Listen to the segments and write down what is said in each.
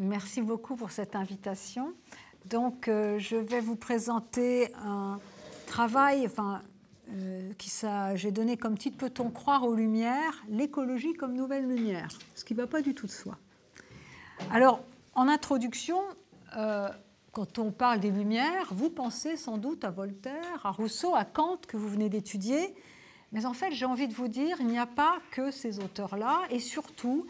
Merci beaucoup pour cette invitation. Donc, euh, je vais vous présenter un travail, enfin, euh, j'ai donné comme titre Peut-on croire aux lumières L'écologie comme nouvelle lumière, ce qui ne va pas du tout de soi. Alors, en introduction, euh, quand on parle des lumières, vous pensez sans doute à Voltaire, à Rousseau, à Kant que vous venez d'étudier, mais en fait, j'ai envie de vous dire, il n'y a pas que ces auteurs-là, et surtout,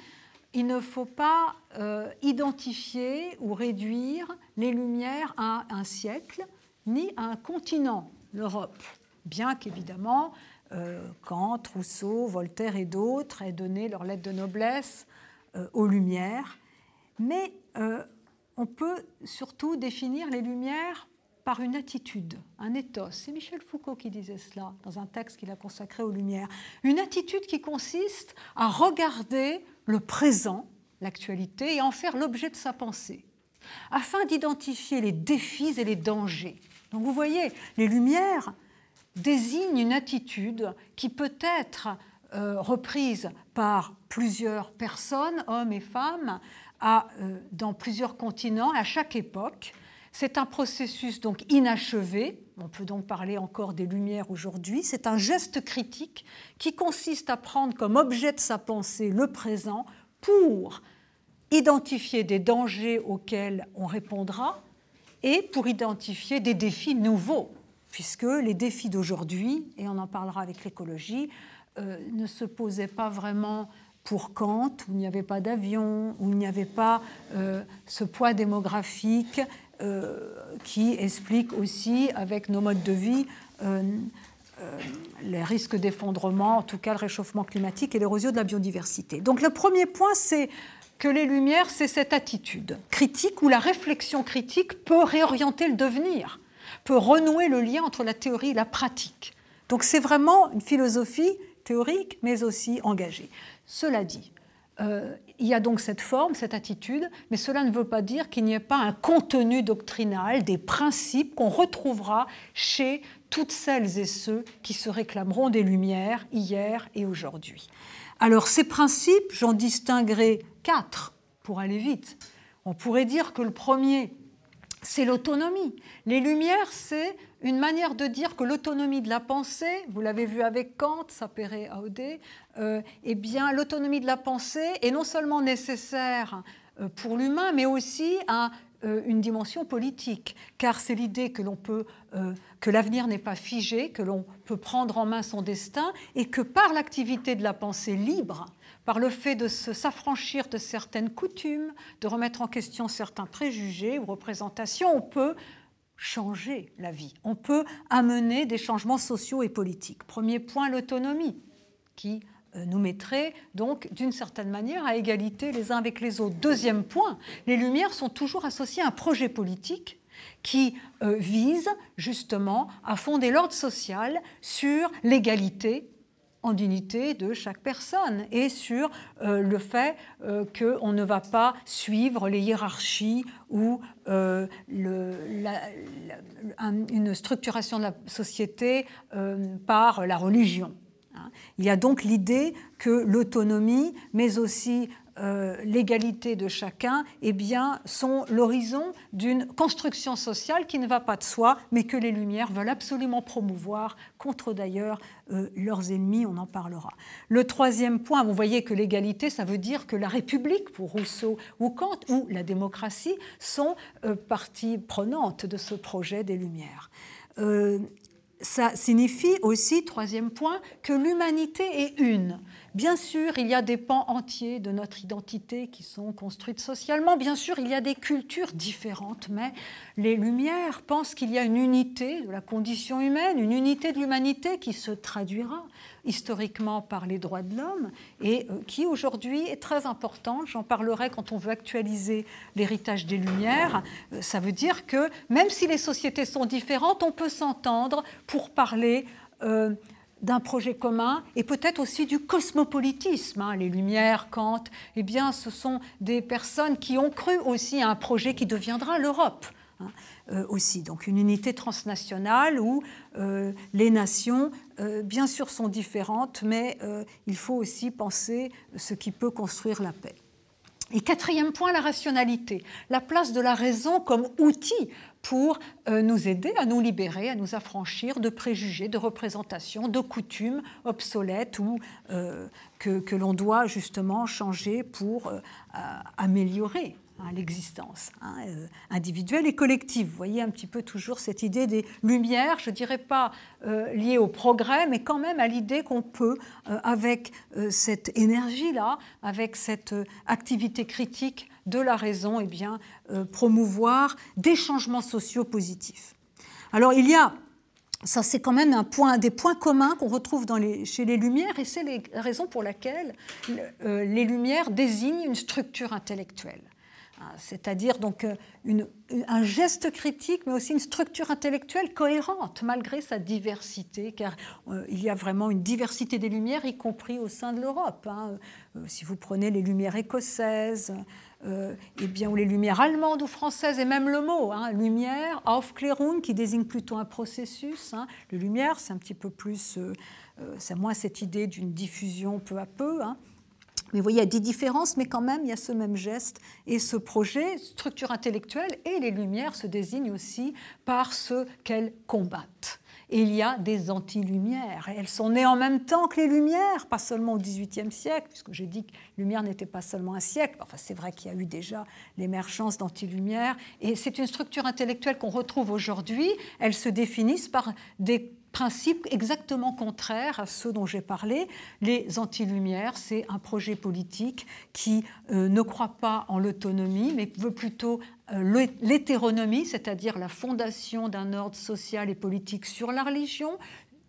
il ne faut pas euh, identifier ou réduire les Lumières à un siècle, ni à un continent, l'Europe, bien qu'évidemment, euh, Kant, Rousseau, Voltaire et d'autres aient donné leur lettre de noblesse euh, aux Lumières. Mais on peut surtout définir les Lumières par une attitude, un ethos. C'est Michel Foucault qui disait cela dans un texte qu'il a consacré aux Lumières. Une attitude qui consiste à regarder le présent, l'actualité, et en faire l'objet de sa pensée, afin d'identifier les défis et les dangers. Donc vous voyez, les Lumières désignent une attitude qui peut être euh, reprise par plusieurs personnes, hommes et femmes, euh, dans plusieurs continents, à chaque époque, c'est un processus donc inachevé, on peut donc parler encore des Lumières aujourd'hui, c'est un geste critique qui consiste à prendre comme objet de sa pensée le présent pour identifier des dangers auxquels on répondra et pour identifier des défis nouveaux, puisque les défis d'aujourd'hui, et on en parlera avec l'écologie, euh, ne se posaient pas vraiment pour Kant, où il n'y avait pas d'avion, où il n'y avait pas euh, ce poids démographique, qui explique aussi, avec nos modes de vie, euh, euh, les risques d'effondrement, en tout cas le réchauffement climatique et l'érosion de la biodiversité. Donc le premier point, c'est que les Lumières, c'est cette attitude critique où la réflexion critique peut réorienter le devenir, peut renouer le lien entre la théorie et la pratique. Donc c'est vraiment une philosophie théorique, mais aussi engagée. Cela dit, euh, il y a donc cette forme, cette attitude, mais cela ne veut pas dire qu'il n'y ait pas un contenu doctrinal, des principes qu'on retrouvera chez toutes celles et ceux qui se réclameront des Lumières hier et aujourd'hui. Alors ces principes, j'en distinguerai quatre pour aller vite. On pourrait dire que le premier, c'est l'autonomie. Les Lumières, c'est une manière de dire que l'autonomie de la pensée, vous l'avez vu avec Kant, Sapere Aude, euh, eh bien, l'autonomie de la pensée est non seulement nécessaire euh, pour l'humain, mais aussi à euh, une dimension politique, car c'est l'idée que l'on peut, que l'avenir n'est pas figé, que l'on peut prendre en main son destin, et que par l'activité de la pensée libre, par le fait de s'affranchir de certaines coutumes, de remettre en question certains préjugés ou représentations, on peut changer la vie. On peut amener des changements sociaux et politiques. Premier point, l'autonomie, qui euh, nous mettrait donc d'une certaine manière à égalité les uns avec les autres. Deuxième point, les Lumières sont toujours associées à un projet politique qui euh, vise justement à fonder l'ordre social sur l'égalité en dignité de chaque personne et sur euh, le fait euh, qu'on ne va pas suivre les hiérarchies ou euh, une structuration de la société par la religion. Hein. Il y a donc l'idée que l'autonomie, mais aussi euh, l'égalité de chacun eh bien, sont l'horizon d'une construction sociale qui ne va pas de soi, mais que les Lumières veulent absolument promouvoir contre d'ailleurs euh, leurs ennemis, on en parlera. Le troisième point, vous voyez que l'égalité, ça veut dire que la République, pour Rousseau ou Kant, ou la démocratie, sont euh, partie prenante de ce projet des Lumières ça signifie aussi, troisième point, que l'humanité est une. Bien sûr, il y a des pans entiers de notre identité qui sont construites socialement. Bien sûr, il y a des cultures différentes, mais les Lumières pensent qu'il y a une unité de la condition humaine, une unité de l'humanité qui se traduira historiquement par les droits de l'homme et euh, qui aujourd'hui est très importante. J'en parlerai quand on veut actualiser l'héritage des Lumières. Euh, ça veut dire que même si les sociétés sont différentes, on peut s'entendre pour parler euh, d'un projet commun et peut-être aussi du cosmopolitisme. Hein. Les Lumières, Kant, eh bien, ce sont des personnes qui ont cru aussi à un projet qui deviendra l'Europe. Hein, euh, aussi. Donc une unité transnationale où euh, les nations, euh, bien sûr, sont différentes, mais il faut aussi penser ce qui peut construire la paix. Et quatrième point, la rationalité, la place de la raison comme outil pour euh, nous aider à nous libérer, à nous affranchir de préjugés, de représentations, de coutumes obsolètes ou euh, que, l'on doit justement changer pour euh, améliorer Hein, l'existence hein, euh, individuelle et collective. Vous voyez un petit peu toujours cette idée des lumières, je ne dirais pas euh, liée au progrès, mais quand même à l'idée qu'on peut, euh, avec cette énergie-là, avec cette activité critique de la raison, eh bien, promouvoir des changements sociaux positifs. Alors il y a ça, c'est quand même un point, des points communs qu'on retrouve chez les Lumières, et c'est la raison pour laquelle les Lumières désignent une structure intellectuelle. Hein, c'est-à-dire donc euh, un geste critique, mais aussi une structure intellectuelle cohérente malgré sa diversité, car euh, il y a vraiment une diversité des lumières, y compris au sein de l'Europe. Hein. Euh, si vous prenez les lumières écossaises, eh bien, ou les lumières allemandes ou françaises, et même le mot, hein, lumière, Aufklärung, qui désigne plutôt un processus. Hein. Le lumière, c'est un petit peu plus, c'est moins cette idée d'une diffusion peu à peu. Mais vous voyez, il y a des différences, mais quand même, il y a ce même geste et ce projet, structure intellectuelle, et les Lumières se désignent aussi par ce qu'elles combattent. Et il y a des anti-lumières. Elles sont nées en même temps que les Lumières, pas seulement au XVIIIe siècle, puisque j'ai dit que Lumière n'était pas seulement un siècle. Enfin, c'est vrai qu'il y a eu déjà l'émergence d'anti-lumières. Et c'est une structure intellectuelle qu'on retrouve aujourd'hui. Elles se définissent par des principes exactement contraires à ceux dont j'ai parlé. Les anti-lumières, c'est un projet politique qui euh, ne croit pas en l'autonomie, mais veut plutôt euh, l'hétéronomie, c'est-à-dire la fondation d'un ordre social et politique sur la religion,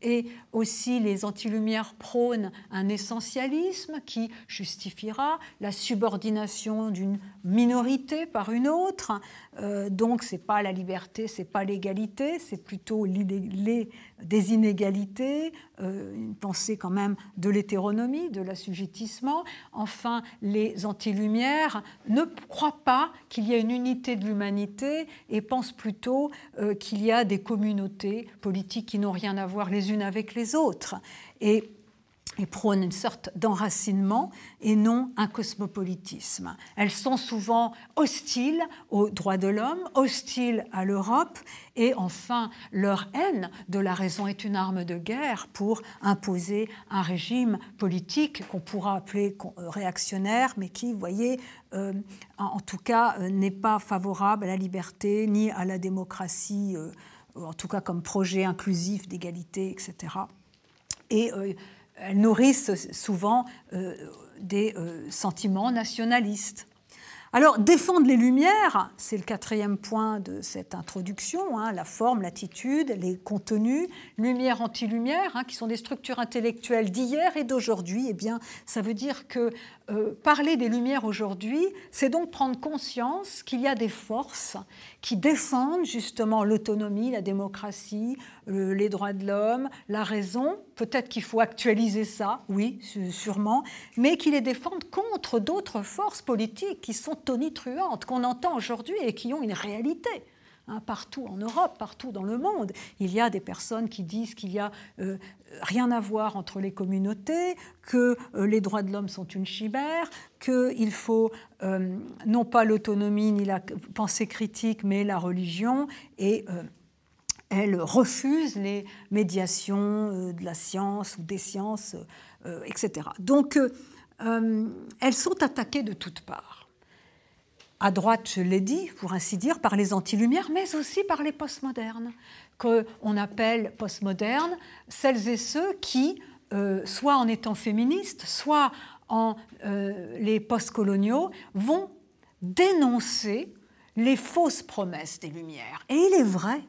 et aussi les antilumières prônent un essentialisme qui justifiera la subordination d'une minorité par une autre. Euh, donc c'est pas la liberté, c'est pas l'égalité, c'est plutôt les, des inégalités, euh, une pensée quand même de l'hétéronomie, de l'assujettissement. Enfin, les antilumières ne croient pas qu'il y a une unité de l'humanité et pensent plutôt euh, qu'il y a des communautés politiques qui n'ont rien à voir les unes avec les autres. Et et prônent une sorte d'enracinement et non un cosmopolitisme. Elles sont souvent hostiles aux droits de l'homme, hostiles à l'Europe, et enfin leur haine de la raison est une arme de guerre pour imposer un régime politique qu'on pourra appeler euh, réactionnaire, mais qui, vous voyez, euh, en tout cas euh, n'est pas favorable à la liberté ni à la démocratie, en tout cas comme projet inclusif d'égalité, etc. Et elles nourrissent souvent euh, des euh, sentiments nationalistes. Alors, défendre les Lumières, c'est le quatrième point de cette introduction, hein, la forme, l'attitude, les contenus, lumière, anti-lumière, hein, qui sont des structures intellectuelles d'hier et d'aujourd'hui. Eh bien, ça veut dire que euh, parler des Lumières aujourd'hui, c'est donc prendre conscience qu'il y a des forces qui défendent justement l'autonomie, la démocratie, les droits de l'homme, la raison. Peut-être qu'il faut actualiser ça, oui, sûrement, mais qui les défendent contre d'autres forces politiques qui sont tonitruantes, qu'on entend aujourd'hui et qui ont une réalité. Hein, partout en Europe, partout dans le monde. Il y a des personnes qui disent qu'il n'y a euh, rien à voir entre les communautés, que euh, les droits de l'homme sont une chimère, qu'il faut euh, non pas l'autonomie ni la pensée critique, mais la religion. Et elles refusent les médiations de la science ou des sciences, etc. Donc, elles sont attaquées de toutes parts à droite, je l'ai dit, pour ainsi dire, par les anti-lumières, mais aussi par les postmodernes, qu'on appelle postmodernes celles et ceux qui, euh, soit en étant féministes, soit en euh, les postcoloniaux, vont dénoncer les fausses promesses des Lumières. Et il est vrai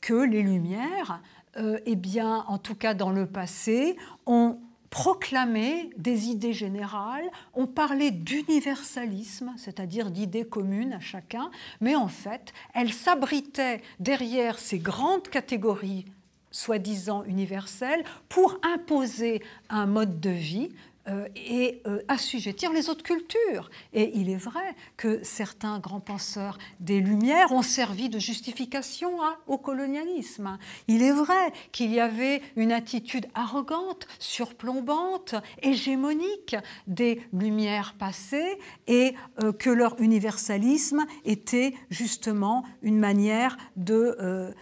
que les Lumières, euh, eh bien, en tout cas dans le passé, ont proclamé des idées générales, on parlait d'universalisme, c'est-à-dire d'idées communes à chacun, mais en fait, elles s'abritaient derrière ces grandes catégories soi-disant universelles pour imposer un mode de vie euh, et euh, assujettir les autres cultures. Et il est vrai que certains grands penseurs des Lumières ont servi de justification hein, au colonialisme. Il est vrai qu'il y avait une attitude arrogante, surplombante, hégémonique des Lumières passées et euh, que leur universalisme était justement une manière de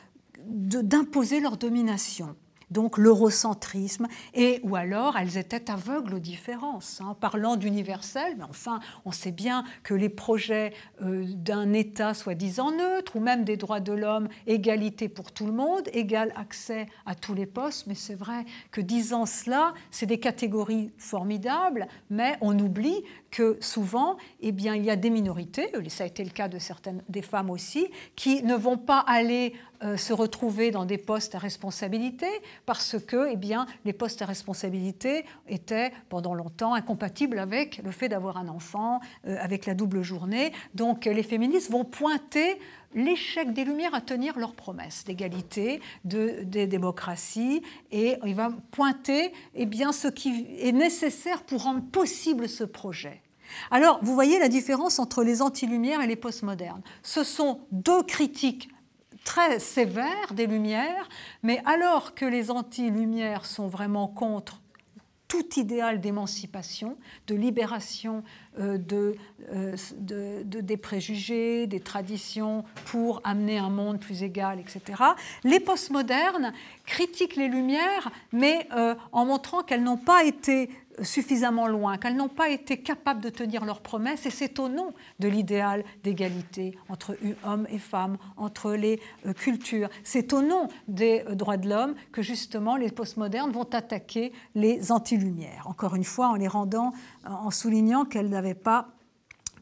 d'imposer leur domination donc l'eurocentrisme, et ou alors elles étaient aveugles aux différences. Hein. Parlant d'universel, mais enfin, on sait bien que les projets euh, d'un État soi-disant neutre, ou même des droits de l'homme, égalité pour tout le monde, égal accès à tous les postes, mais c'est vrai que disant cela, c'est des catégories formidables, mais on oublie que souvent, eh bien, il y a des minorités, ça a été le cas de certaines des femmes aussi, qui ne vont pas aller se retrouver dans des postes à responsabilité parce que eh bien, les postes à responsabilité étaient pendant longtemps incompatibles avec le fait d'avoir un enfant, euh, avec la double journée. Donc les féministes vont pointer l'échec des Lumières à tenir leurs promesses d'égalité, de, des démocraties, et il va pointer eh bien, ce qui est nécessaire pour rendre possible ce projet. Alors, vous voyez la différence entre les anti-lumières et les postmodernes. Ce sont deux critiques très sévères des Lumières, mais alors que les anti-Lumières sont vraiment contre tout idéal d'émancipation, de libération euh, euh, de, des préjugés, des traditions pour amener un monde plus égal, etc. Les postmodernes critiquent les Lumières, mais euh, en montrant qu'elles n'ont pas été suffisamment loin, qu'elles n'ont pas été capables de tenir leurs promesses, et c'est au nom de l'idéal d'égalité entre hommes et femmes, entre les euh, cultures, c'est au nom des euh, droits de l'homme que justement les postmodernes vont attaquer les anti-lumières, encore une fois en les rendant, en soulignant qu'elles n'avaient pas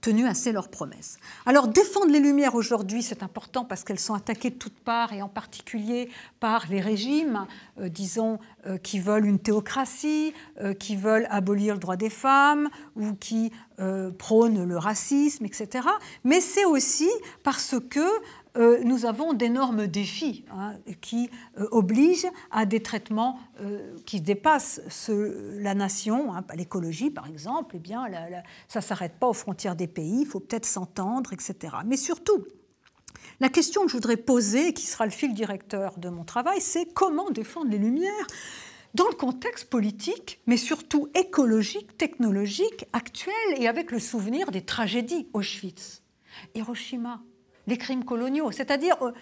tenu assez leurs promesses. Alors défendre les Lumières aujourd'hui, c'est important parce qu'elles sont attaquées de toutes parts et en particulier par les régimes, euh, disons, euh, qui veulent une théocratie, euh, qui veulent abolir le droit des femmes ou qui prônent le racisme, etc. Mais c'est aussi parce que euh, nous avons d'énormes défis hein, qui euh, obligent à des traitements euh, qui dépassent la nation. Hein, l'écologie, par exemple, eh bien, ça ne s'arrête pas aux frontières des pays, il faut peut-être s'entendre, etc. Mais surtout, la question que je voudrais poser, qui sera le fil directeur de mon travail, c'est comment défendre les Lumières dans le contexte politique, mais surtout écologique, technologique, actuel, et avec le souvenir des tragédies Auschwitz, Hiroshima, les crimes coloniaux. C'est-à-dire euh,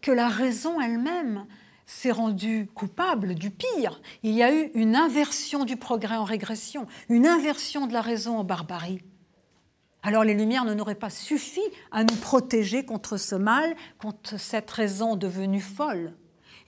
que la raison elle-même s'est rendue coupable du pire. Il y a eu une inversion du progrès en régression, une inversion de la raison en barbarie. Alors les Lumières ne n'auraient pas suffi à nous protéger contre ce mal, contre cette raison devenue folle.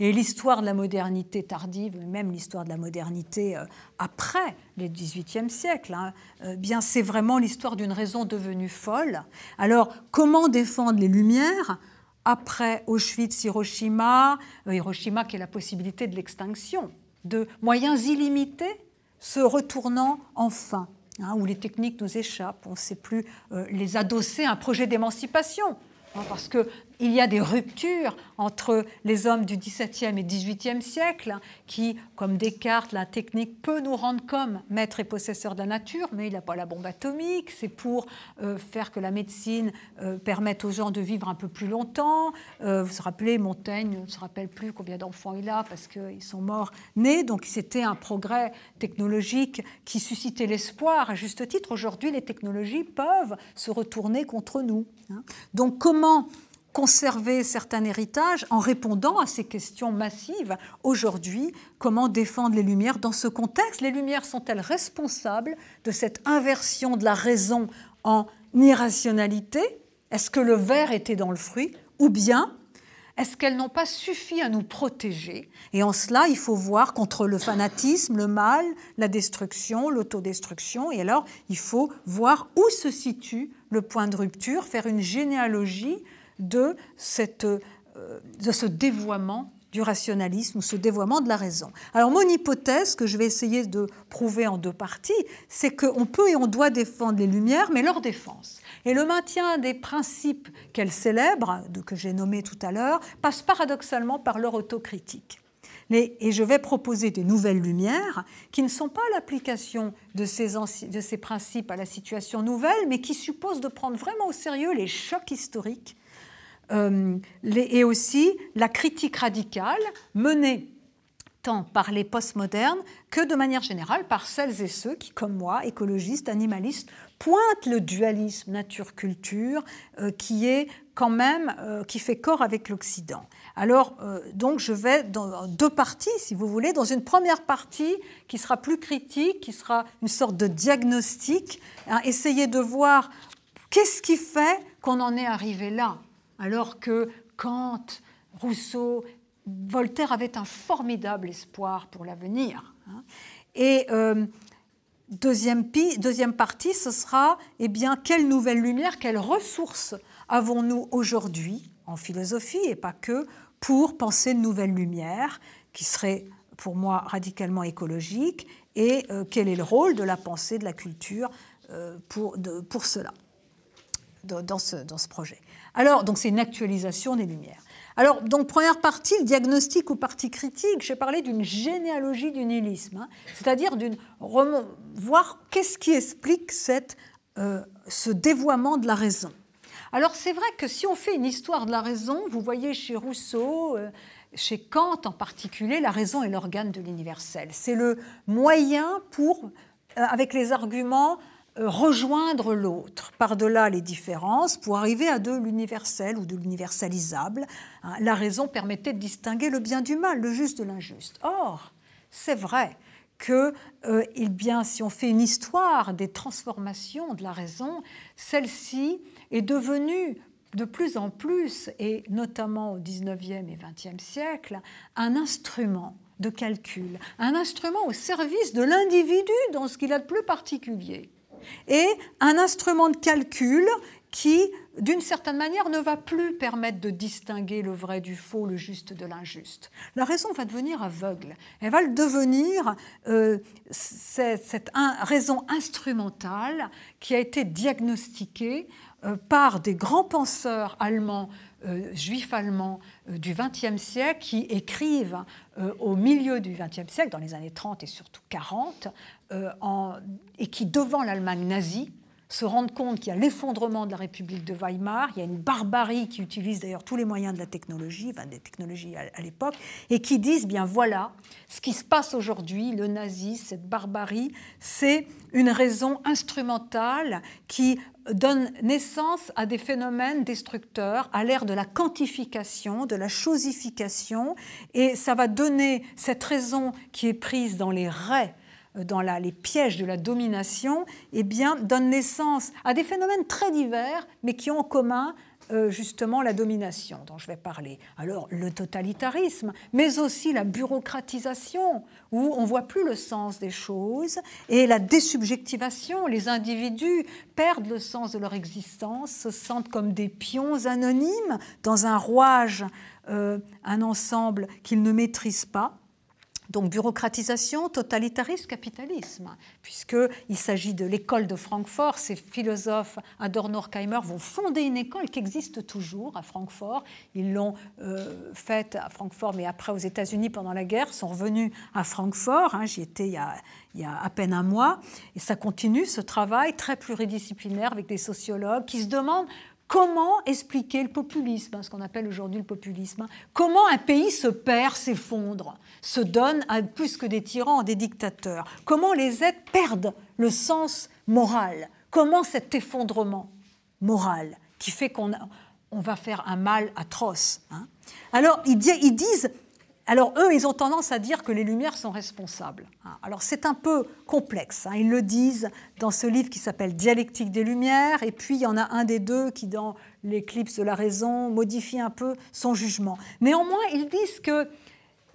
Et l'histoire de la modernité tardive, même l'histoire de la modernité euh, après les XVIIIe siècle, euh, bien c'est vraiment l'histoire d'une raison devenue folle. Alors comment défendre les Lumières après Auschwitz, Hiroshima, euh, Hiroshima qui est la possibilité de l'extinction, de moyens illimités se retournant enfin, hein, où les techniques nous échappent, on ne sait plus les adosser à un projet d'émancipation. Hein, parce que il y a des ruptures entre les hommes du XVIIe et XVIIIe siècle qui, comme Descartes, la technique peut nous rendre comme maître et possesseur de la nature, mais il n'a pas la bombe atomique. C'est pour euh, faire que la médecine euh, permette aux gens de vivre un peu plus longtemps. Euh, vous vous rappelez, Montaigne ne se rappelle plus combien d'enfants il a parce qu'ils sont morts nés. Donc c'était un progrès technologique qui suscitait l'espoir à juste titre. Aujourd'hui, les technologies peuvent se retourner contre nous. Hein. Donc comment conserver certains héritages en répondant à ces questions massives. Aujourd'hui, comment défendre les Lumières dans ce contexte? Les Lumières sont-elles responsables de cette inversion de la raison en irrationalité? Est-ce que le verre était dans le fruit? Ou bien est-ce qu'elles n'ont pas suffi à nous protéger? Et en cela, il faut voir contre le fanatisme, le mal, la destruction, l'autodestruction. Et alors, il faut voir où se situe le point de rupture, faire une généalogie de, cette, euh, de ce dévoiement du rationalisme ou ce dévoiement de la raison. Alors mon hypothèse, que je vais essayer de prouver en deux parties, c'est qu'on peut et on doit défendre les Lumières, mais leur défense. Et le maintien des principes qu'elles célèbrent, que j'ai nommés tout à l'heure, passe paradoxalement par leur autocritique. et je vais proposer des nouvelles lumières qui ne sont pas l'application de de ces principes à la situation nouvelle, mais qui supposent de prendre vraiment au sérieux les chocs historiques euh, et aussi la critique radicale menée tant par les postmodernes que de manière générale par celles et ceux qui, comme moi, écologistes, animalistes, pointent le dualisme nature-culture euh, qui est quand même, euh, qui fait corps avec l'Occident. Alors, donc, je vais dans deux parties, si vous voulez. Dans une première partie qui sera plus critique, qui sera une sorte de diagnostic, hein, essayer de voir qu'est-ce qui fait qu'on en est arrivé là, alors que Kant, Rousseau Voltaire avait un formidable espoir pour l'avenir. Hein. Et euh, deuxième, deuxième, partie, ce sera eh bien, quelle nouvelle lumière, quelles ressources avons-nous aujourd'hui en philosophie et pas que pour penser une nouvelle lumière qui serait pour moi radicalement écologique et euh, quel est le rôle de la pensée, de la culture euh, pour, pour, cela, dans ce, dans ce projet. Alors, donc c'est une actualisation des lumières. Alors, donc, première partie, le diagnostic ou partie critique, j'ai parlé d'une généalogie du nihilisme, hein. c'est-à-dire d'une voir qu'est-ce qui explique cette, euh, ce dévoiement de la raison. Alors, c'est vrai que si on fait une histoire de la raison, vous voyez chez Rousseau, euh, chez Kant en particulier, la raison est l'organe de l'universel. C'est le moyen pour, euh, avec les arguments, rejoindre l'autre par-delà les différences pour arriver à de l'universel ou de l'universalisable. Hein, la raison permettait de distinguer le bien du mal, le juste de l'injuste. Or, c'est vrai que euh, bien, si on fait une histoire des transformations de la raison, celle-ci est devenue de plus en plus, et notamment au XIXe et XXe siècle, un instrument de calcul, un instrument au service de l'individu dans ce qu'il a de plus particulier et un instrument de calcul qui, d'une certaine manière, ne va plus permettre de distinguer le vrai du faux, le juste de l'injuste. La raison va devenir aveugle. Elle va devenir euh, cette, raison instrumentale qui a été diagnostiquée euh, par des grands penseurs allemands, juifs allemands du XXe siècle, qui écrivent au milieu du XXe siècle, dans les années 30 et surtout 40, euh, et qui, devant l'Allemagne nazie, se rendent compte qu'il y a l'effondrement de la République de Weimar, il y a une barbarie qui utilise d'ailleurs tous les moyens de la technologie, enfin des technologies à, l'époque, et qui disent, bien voilà, ce qui se passe aujourd'hui, le nazisme, cette barbarie, c'est une raison instrumentale qui donne naissance à des phénomènes destructeurs, à l'ère de la quantification, de la chosification, et ça va donner cette raison qui est prise dans les raies euh, dans les pièges de la domination, eh bien, donne naissance à des phénomènes très divers, mais qui ont en commun justement la domination dont je vais parler. Alors le totalitarisme, mais aussi la bureaucratisation, où on voit plus le sens des choses, et la désubjectivation. Les individus perdent le sens de leur existence, se sentent comme des pions anonymes dans un rouage, euh, un ensemble qu'ils ne maîtrisent pas. Donc bureaucratisation, totalitarisme, capitalisme, puisqu'il s'agit de l'école de Francfort. Ces philosophes Adorno, Horkheimer vont fonder une école qui existe toujours à Francfort. Ils l'ont euh, faite à Francfort, mais après aux États-Unis pendant la guerre, sont revenus à Francfort. Hein, j'y étais il y a à peine un mois. Et ça continue, ce travail très pluridisciplinaire avec des sociologues qui se demandent Comment expliquer le populisme, hein, ce qu'on appelle aujourd'hui le populisme Comment un pays se perd, s'effondre, se donne à plus que des tyrans, des dictateurs? Comment les êtres perdent le sens moral? Comment cet effondrement moral qui fait qu'on on va faire un mal atroce hein? Alors ils disent alors eux, ils ont tendance à dire que les Lumières sont responsables. Hein. Alors c'est un peu complexe. Hein. Ils le disent dans ce livre qui s'appelle Dialectique des Lumières, et puis il y en a un des deux qui, dans l'éclipse de la raison, modifie un peu son jugement. Néanmoins, ils disent que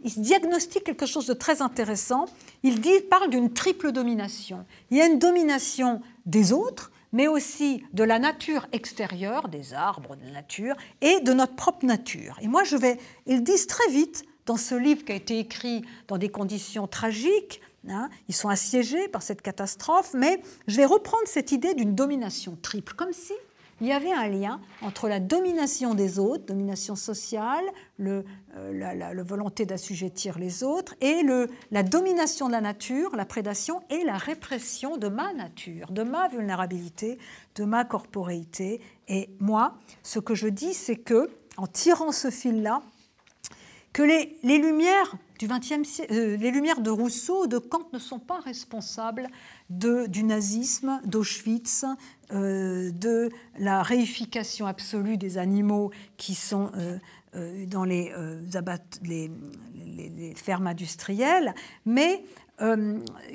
ils diagnostiquent quelque chose de très intéressant. Ils parlent d'une triple domination. Il y a une domination des autres, mais aussi de la nature extérieure, des arbres, de la nature, et de notre propre nature. Et moi, je vais, ils disent très vite, dans ce livre qui a été écrit dans des conditions tragiques. Hein, ils sont assiégés par cette catastrophe, mais je vais reprendre cette idée d'une domination triple, comme si il y avait un lien entre la domination des autres, domination sociale, le, euh, la, volonté d'assujettir les autres, et la domination de la nature, la prédation et la répression de ma nature, de ma vulnérabilité, de ma corporéité. Et moi, ce que je dis, c'est que, en tirant ce fil-là, que les, lumières du 20e siècle, euh, les lumières de Rousseau, de Kant ne sont pas responsables du nazisme, d'Auschwitz, euh, de la réification absolue des animaux qui sont euh, dans les, les, les, fermes industrielles, mais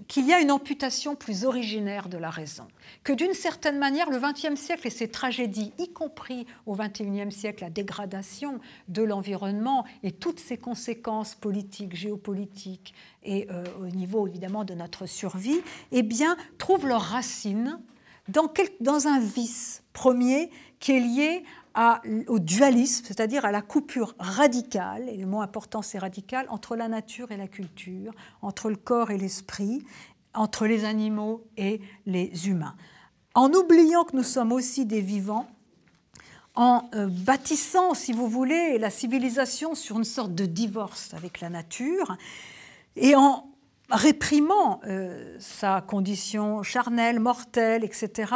qu'il y a une amputation plus originaire de la raison. Que d'une certaine manière, le XXe siècle et ses tragédies, y compris au XXIe siècle, la dégradation de l'environnement et toutes ses conséquences politiques, géopolitiques et euh, au niveau évidemment de notre survie, eh bien, trouvent leurs racines dans, dans un vice premier qui est lié au dualisme, c'est-à-dire à la coupure radicale, et le mot important c'est radical, entre la nature et la culture, entre le corps et l'esprit, entre les animaux et les humains. En oubliant que nous sommes aussi des vivants, en euh, bâtissant, si vous voulez, la civilisation sur une sorte de divorce avec la nature, et en réprimant euh, sa condition charnelle, mortelle, etc.,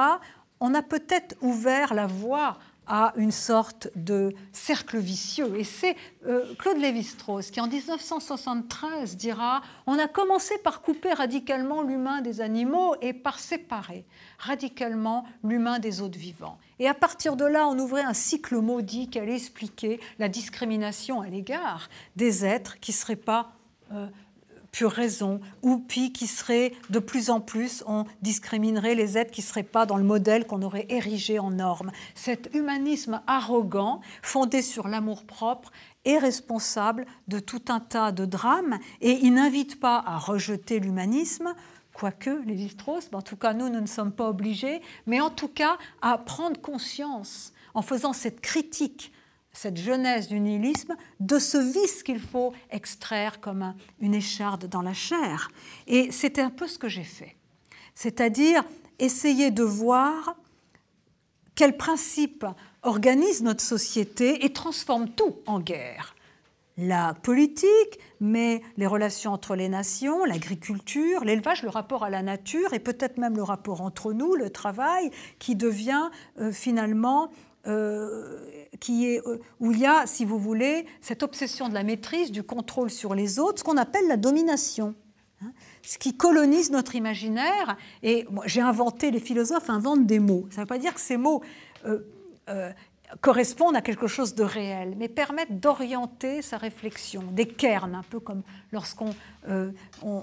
on a peut-être ouvert la voie à une sorte de cercle vicieux. Et c'est euh, Claude Lévi-Strauss qui, en 1973, dira On a commencé par couper radicalement l'humain des animaux et par séparer radicalement l'humain des autres vivants. Et à partir de là, on ouvrait un cycle maudit qui allait expliquer la discrimination à l'égard des êtres qui ne seraient pas. Euh, pure raison, ou puis qui serait de plus en plus, on discriminerait les êtres qui ne seraient pas dans le modèle qu'on aurait érigé en norme. Cet humanisme arrogant, fondé sur l'amour-propre, est responsable de tout un tas de drames et il n'invite pas à rejeter l'humanisme, quoique les strauss en tout cas nous, nous ne sommes pas obligés, mais en tout cas à prendre conscience en faisant cette critique cette jeunesse du nihilisme, de ce vice qu'il faut extraire comme une écharde dans la chair. Et c'était un peu ce que j'ai fait. C'est-à-dire essayer de voir quels principes organisent notre société et transforment tout en guerre. La politique, mais les relations entre les nations, l'agriculture, l'élevage, le rapport à la nature et peut-être même le rapport entre nous, le travail, qui devient euh, finalement euh, euh, où il y a, si vous voulez, cette obsession de la maîtrise, du contrôle sur les autres, ce qu'on appelle la domination, hein, ce qui colonise notre imaginaire. Et j'ai inventé, les philosophes inventent des mots. Ça ne veut pas dire que ces mots euh, correspondent à quelque chose de réel, mais permettent d'orienter sa réflexion, des cairns, un peu comme lorsqu'on on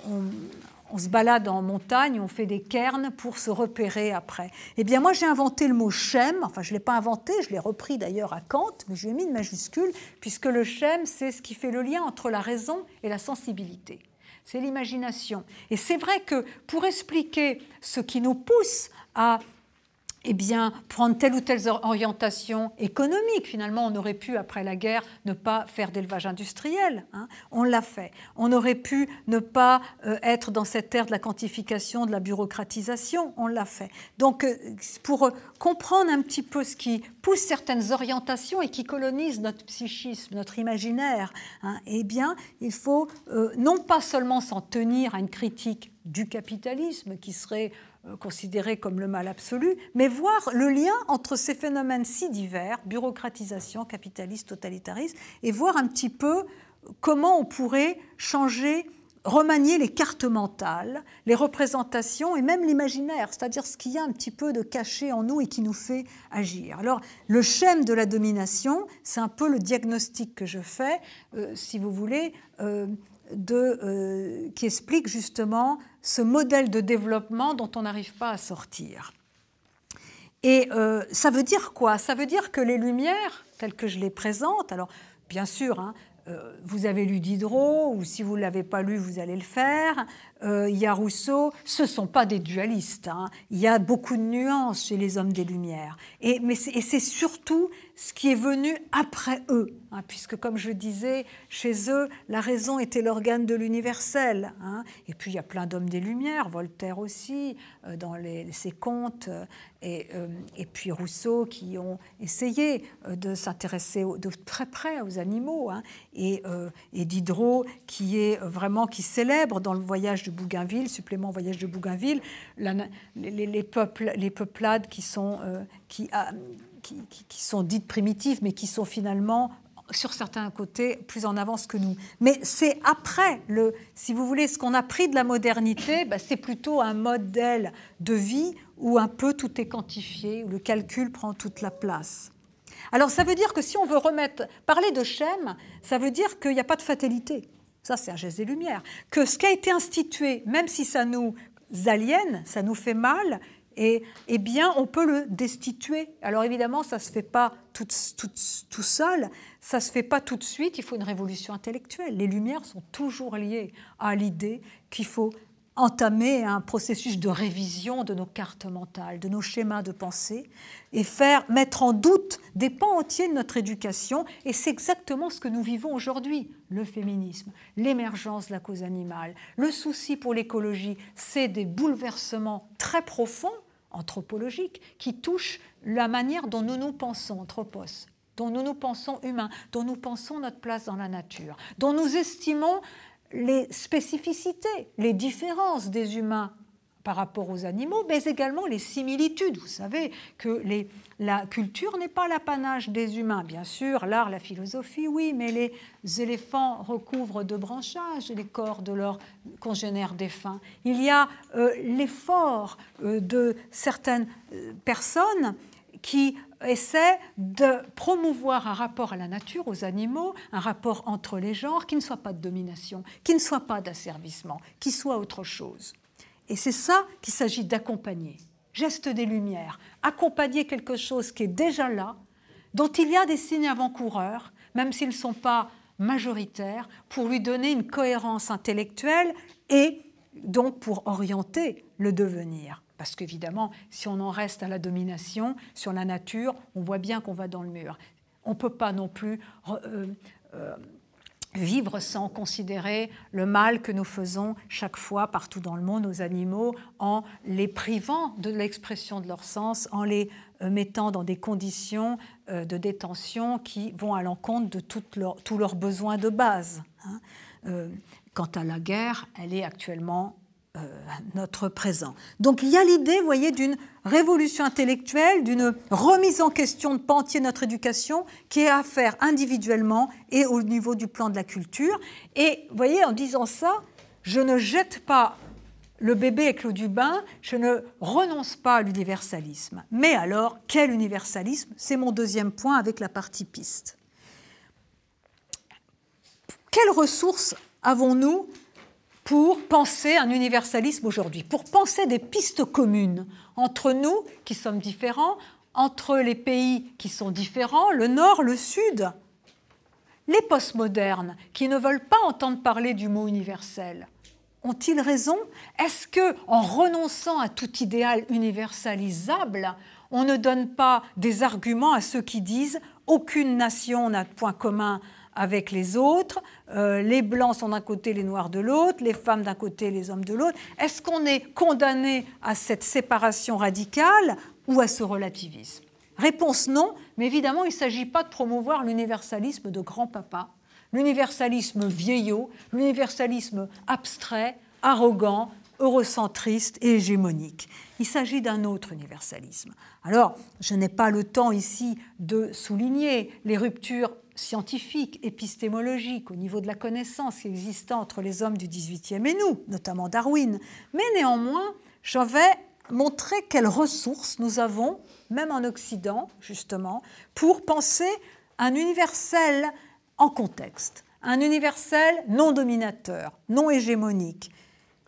se balade en montagne, on fait des cairns pour se repérer après. Eh bien, moi, j'ai inventé le mot chem. Enfin, je ne l'ai pas inventé, je l'ai repris d'ailleurs à Kant, mais je lui ai mis une majuscule, puisque le chem, c'est ce qui fait le lien entre la raison et la sensibilité. C'est l'imagination. Et c'est vrai que pour expliquer ce qui nous pousse à eh bien, prendre telle ou telle orientation économique. Finalement, on aurait pu, après la guerre, ne pas faire d'élevage industriel. Hein. On l'a fait. On aurait pu ne pas euh, être dans cette ère de la quantification, de la bureaucratisation. On l'a fait. Donc, euh, pour euh, comprendre un petit peu ce qui pousse certaines orientations et qui colonise notre psychisme, notre imaginaire, hein, eh bien, il faut non pas seulement s'en tenir à une critique du capitalisme qui serait considéré comme le mal absolu, mais voir le lien entre ces phénomènes si divers, bureaucratisation, capitalisme, totalitarisme, et voir un petit peu comment on pourrait changer, remanier les cartes mentales, les représentations et même l'imaginaire, c'est-à-dire ce qu'il y a un petit peu de caché en nous et qui nous fait agir. Alors, le schème de la domination, c'est un peu le diagnostic que je fais, euh, si vous voulez. Euh, euh, qui explique justement ce modèle de développement dont on n'arrive pas à sortir. Et euh, ça veut dire quoi? Ça veut dire que les lumières, telles que je les présente, alors bien sûr, hein, euh, vous avez lu Diderot, ou si vous ne l'avez pas lu, vous allez le faire. Euh, il y a Rousseau, ce ne sont pas des dualistes. Hein. Il y a beaucoup de nuances chez les hommes des Lumières. Et, c'est surtout ce qui est venu après eux, hein, puisque comme je disais, chez eux, la raison était l'organe de l'universel. Hein. Et puis il y a plein d'hommes des Lumières, Voltaire aussi, euh, dans ses contes, euh, et, puis Rousseau, qui ont essayé de s'intéresser de très près aux animaux, et, Diderot, qui est vraiment qui célèbre dans le voyage Bougainville, supplément voyage de Bougainville, les, les, peuples, les peuplades qui sont qui, qui, sont dites primitives, mais qui sont finalement sur certains côtés plus en avance que nous. Mais c'est après, le, si vous voulez, ce qu'on a pris de la modernité, bah, c'est plutôt un modèle de vie où un peu tout est quantifié, où le calcul prend toute la place. Alors ça veut dire que si on veut remettre, parler de schème, ça veut dire qu'il n'y a pas de fatalité. Ça, c'est un geste des Lumières. Que ce qui a été institué, même si ça nous aliène, ça nous fait mal, et eh bien, on peut le destituer. Alors évidemment, ça ne se fait pas tout, tout, seul, ça ne se fait pas tout de suite, il faut une révolution intellectuelle. Les Lumières sont toujours liées à l'idée qu'il faut entamer un processus de révision de nos cartes mentales, de nos schémas de pensée, et faire mettre en doute des pans entiers de notre éducation. Et c'est exactement ce que nous vivons aujourd'hui. Le féminisme, l'émergence de la cause animale, le souci pour l'écologie, c'est des bouleversements très profonds anthropologiques qui touchent la manière dont nous nous pensons, anthropos, dont nous nous pensons humains, dont nous pensons notre place dans la nature, dont nous estimons les spécificités, les différences des humains par rapport aux animaux, mais également les similitudes. Vous savez que la culture n'est pas l'apanage des humains. Bien sûr, l'art, la philosophie, oui, mais les éléphants recouvrent de branchages les corps de leurs congénères défunts. Il y a euh, l'effort euh, de certaines euh, personnes qui essaie de promouvoir un rapport à la nature, aux animaux, un rapport entre les genres qui ne soit pas de domination, qui ne soit pas d'asservissement, qui soit autre chose. Et c'est ça qu'il s'agit d'accompagner. Geste des Lumières, accompagner quelque chose qui est déjà là, dont il y a des signes avant-coureurs, même s'ils ne sont pas majoritaires, pour lui donner une cohérence intellectuelle et donc pour orienter le devenir. Parce qu'évidemment, si on en reste à la domination sur la nature, on voit bien qu'on va dans le mur. On ne peut pas non plus euh, euh, vivre sans considérer le mal que nous faisons chaque fois partout dans le monde aux animaux en les privant de l'expression de leur sens, en les euh, mettant dans des conditions de détention qui vont à l'encontre de tous leurs besoins de base. Hein. Quant à la guerre, elle est actuellement euh, notre présent. Donc il y a l'idée, vous voyez, d'une révolution intellectuelle, d'une remise en question de pan entier de notre éducation qui est à faire individuellement et au niveau du plan de la culture. Et vous voyez, en disant ça, je ne jette pas le bébé avec l'eau du bain, je ne renonce pas à l'universalisme. Mais alors, quel universalisme? C'est mon deuxième point avec la partie piste. Quelles ressources avons-nous pour penser un universalisme aujourd'hui, pour penser des pistes communes entre nous qui sommes différents, entre les pays qui sont différents, le Nord, le Sud. Les postmodernes qui ne veulent pas entendre parler du mot universel, ont-ils raison? Est-ce que en renonçant à tout idéal universalisable, on ne donne pas des arguments à ceux qui disent aucune nation n'a de point commun avec les autres, euh, les blancs sont d'un côté, les noirs de l'autre, les femmes d'un côté, les hommes de l'autre. Est-ce qu'on est condamné à cette séparation radicale ou à ce relativisme? Réponse non, mais évidemment il ne s'agit pas de promouvoir l'universalisme de grand-papa, l'universalisme vieillot, l'universalisme abstrait, arrogant, eurocentriste et hégémonique. Il s'agit d'un autre universalisme. Alors, je n'ai pas le temps ici de souligner les ruptures scientifique, épistémologique, au niveau de la connaissance existante entre les hommes du XVIIIe et nous, notamment Darwin. Mais néanmoins, je vais montrer quelles ressources nous avons, même en Occident, justement, pour penser un universel en contexte, un universel non dominateur, non hégémonique,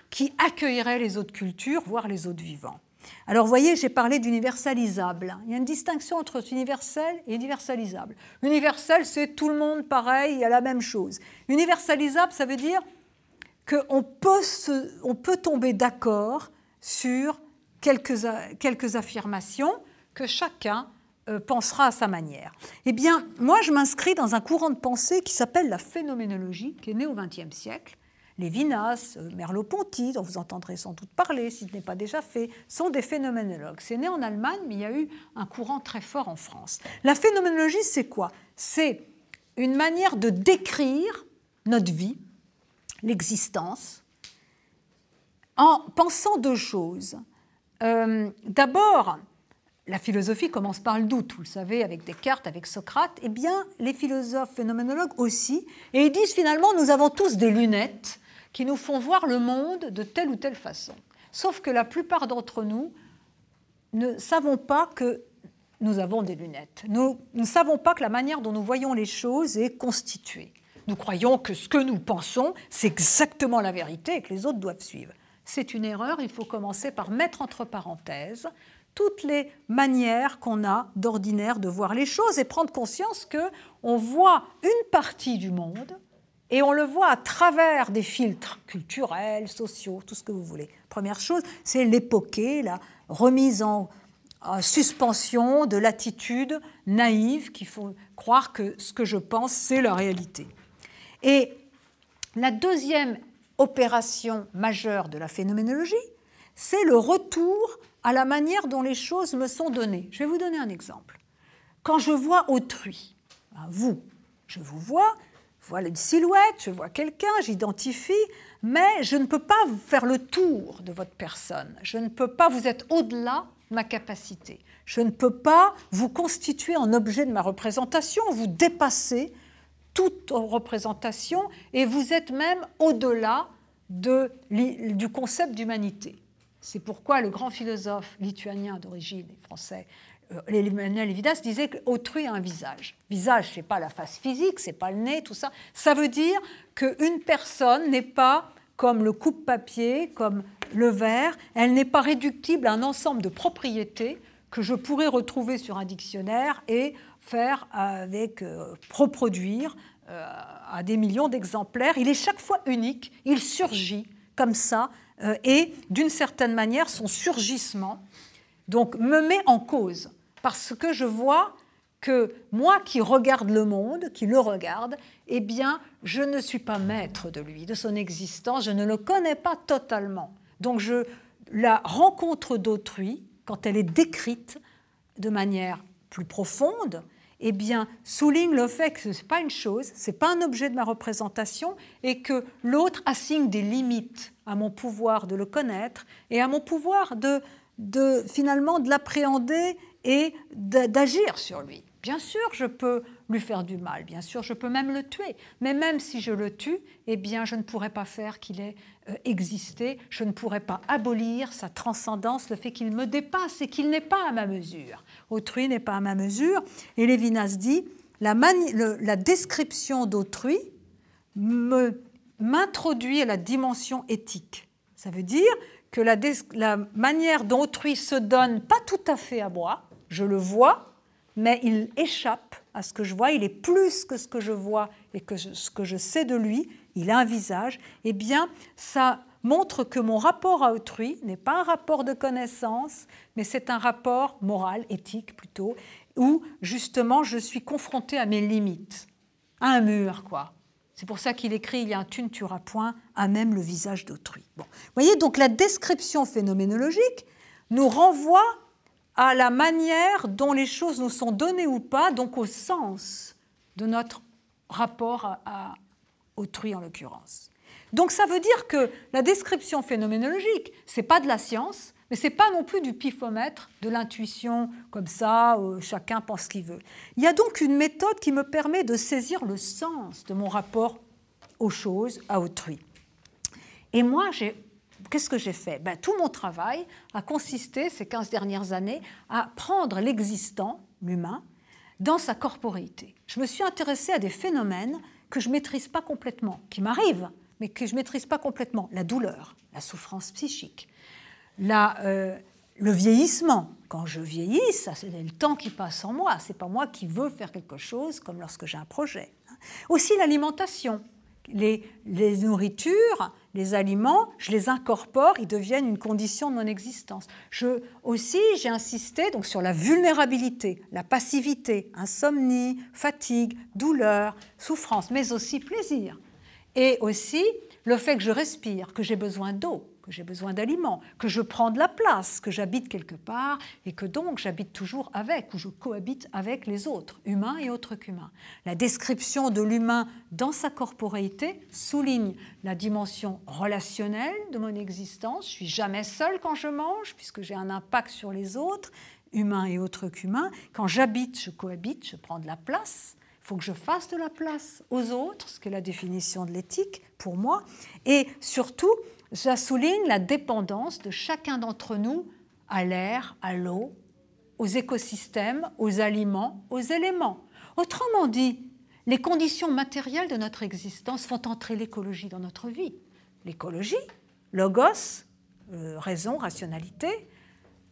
qui accueillerait les autres cultures, voire les autres vivants. Alors, vous voyez, j'ai parlé d'universalisable. Il y a une distinction entre universel et universalisable. Universel, c'est tout le monde pareil, il y a la même chose. Universalisable, ça veut dire qu'on peut, on peut tomber d'accord sur quelques, quelques affirmations que chacun euh, pensera à sa manière. Eh bien, moi, je m'inscris dans un courant de pensée qui s'appelle la phénoménologie, qui est né au XXe siècle. Lévinas, euh, Merleau-Ponty, dont vous entendrez sans doute parler, si ce n'est pas déjà fait, sont des phénoménologues. C'est né en Allemagne, mais il y a eu un courant très fort en France. La phénoménologie, c'est quoi? C'est une manière de décrire notre vie, l'existence, en pensant deux choses. Euh, d'abord, la philosophie commence par le doute, vous le savez, avec Descartes, avec Socrate. Eh bien, les philosophes phénoménologues aussi. Et ils disent finalement, nous avons tous des lunettes qui nous font voir le monde de telle ou telle façon. Sauf que la plupart d'entre nous ne savons pas que nous avons des lunettes. Nous ne savons pas que la manière dont nous voyons les choses est constituée. Nous croyons que ce que nous pensons, c'est exactement la vérité et que les autres doivent suivre. C'est une erreur, il faut commencer par mettre entre parenthèses toutes les manières qu'on a d'ordinaire de voir les choses et prendre conscience que on voit une partie du monde et on le voit à travers des filtres culturels, sociaux, tout ce que vous voulez. Première chose, c'est l'époquer, la remise en, suspension de l'attitude naïve qu'il faut croire que ce que je pense, c'est la réalité. Et la deuxième opération majeure de la phénoménologie, c'est le retour à la manière dont les choses me sont données. Je vais vous donner un exemple. Quand je vois autrui, hein, vous, je vous vois, vois une silhouette, je vois quelqu'un, j'identifie, mais je ne peux pas faire le tour de votre personne. Je ne peux pas, vous êtes au-delà de ma capacité. Je ne peux pas vous constituer en objet de ma représentation, vous dépassez toute représentation et vous êtes même au-delà de, du concept d'humanité. C'est pourquoi le grand philosophe lituanien d'origine français, Emmanuel Levinas, disait qu'autrui a un visage. Visage, ce n'est pas la face physique, c'est pas le nez, tout ça. Ça veut dire qu'une personne n'est pas comme le coupe-papier, comme le verre, elle n'est pas réductible à un ensemble de propriétés que je pourrais retrouver sur un dictionnaire et faire avec, euh, reproduire euh, à des millions d'exemplaires. Il est chaque fois unique, il surgit comme ça euh, et d'une certaine manière son surgissement donc me met en cause parce que je vois que moi qui regarde le monde, qui le regarde, eh bien, je ne suis pas maître de lui, de son existence, je ne le connais pas totalement. Donc je la rencontre d'autrui, quand elle est décrite de manière plus profonde, eh bien, souligne le fait que ce n'est pas une chose, ce n'est pas un objet de ma représentation, et que l'autre assigne des limites à mon pouvoir de le connaître et à mon pouvoir de, de finalement de l'appréhender et d'agir sur lui. Bien sûr, je peux lui faire du mal, bien sûr, je peux même le tuer, mais même si je le tue, eh bien, je ne pourrais pas faire qu'il ait euh, existé, je ne pourrais pas abolir sa transcendance, le fait qu'il me dépasse et qu'il n'est pas à ma mesure. Autrui n'est pas à ma mesure. Et Lévinas dit, la, la description d'autrui m'introduit à la dimension éthique. Ça veut dire que la, manière dont autrui se donne pas tout à fait à moi, je le vois, mais il échappe à ce que je vois, il est plus que ce que je vois et que ce que je sais de lui, il a un visage, eh bien, ça montre que mon rapport à autrui n'est pas un rapport de connaissance, mais c'est un rapport moral, éthique plutôt, où justement je suis confronté à mes limites, à un mur, quoi. C'est pour ça qu'il écrit Il y a un tu ne point à même le visage d'autrui. Bon. Vous voyez, donc la description phénoménologique nous renvoie à la manière dont les choses nous sont données ou pas, donc au sens de notre rapport à, autrui en l'occurrence. Donc ça veut dire que la description phénoménologique, c'est pas de la science, mais c'est pas non plus du pifomètre, de l'intuition comme ça, où chacun pense ce qu'il veut. Il y a donc une méthode qui me permet de saisir le sens de mon rapport aux choses, à autrui. Et moi, qu'est-ce que j'ai fait? Ben, Tout mon travail a consisté, ces 15 dernières années, à prendre l'existant, l'humain, dans sa corporéité. Je me suis intéressée à des phénomènes que je ne maîtrise pas complètement, qui m'arrivent, mais que je ne maîtrise pas complètement. La douleur, la souffrance psychique, euh, le vieillissement. Quand je vieillis, c'est le temps qui passe en moi. C'est pas moi qui veux faire quelque chose, comme lorsque j'ai un projet. Aussi l'alimentation, les, les nourritures les aliments, je les incorpore, ils deviennent une condition de mon existence. Je, aussi, j'ai insisté donc sur la vulnérabilité, la passivité, insomnie, fatigue, douleur, souffrance, mais aussi plaisir. Et aussi le fait que je respire, que j'ai besoin d'eau, que j'ai besoin d'aliments, que je prends de la place, que j'habite quelque part et que donc j'habite toujours avec ou je cohabite avec les autres, humains et autres qu'humains. La description de l'humain dans sa corporéité souligne la dimension relationnelle de mon existence. Je suis jamais seul quand je mange puisque j'ai un impact sur les autres, humains et autres qu'humains. Quand j'habite, je cohabite, je prends de la place. Il faut que je fasse de la place aux autres, ce qui est la définition de l'éthique pour moi. Et surtout, ça souligne la dépendance de chacun d'entre nous à l'air, à l'eau, aux écosystèmes, aux aliments, aux éléments. Autrement dit, les conditions matérielles de notre existence font entrer l'écologie dans notre vie. L'écologie, logos, euh, raison, rationalité,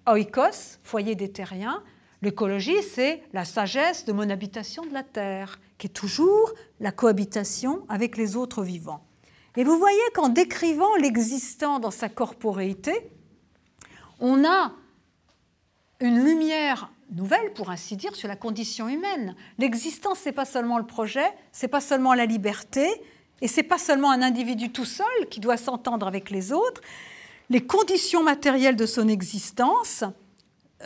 oikos, foyer des terriens. L'écologie, c'est la sagesse de mon habitation de la terre, qui est toujours la cohabitation avec les autres vivants. Et vous voyez qu'en décrivant l'existant dans sa corporéité, on a une lumière nouvelle, pour ainsi dire, sur la condition humaine. L'existence, ce n'est pas seulement le projet, ce n'est pas seulement la liberté, et ce n'est pas seulement un individu tout seul qui doit s'entendre avec les autres. Les conditions matérielles de son existence